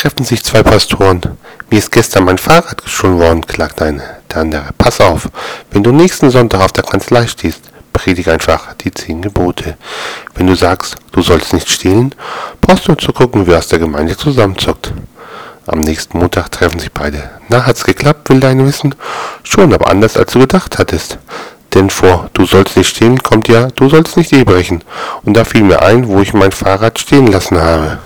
treffen sich zwei Pastoren. Mir ist gestern mein Fahrrad gestohlen worden, klagt eine. Der andere, pass auf, wenn du nächsten Sonntag auf der Kanzlei stehst, predige einfach die zehn Gebote. Wenn du sagst, du sollst nicht stehlen, brauchst du zu gucken, wer aus der Gemeinde zusammenzockt. Am nächsten Montag treffen sich beide. Na, hat's geklappt, will deine wissen? Schon, aber anders als du gedacht hattest. Denn vor du sollst nicht stehlen kommt ja, du sollst nicht ehebrechen. Und da fiel mir ein, wo ich mein Fahrrad stehen lassen habe.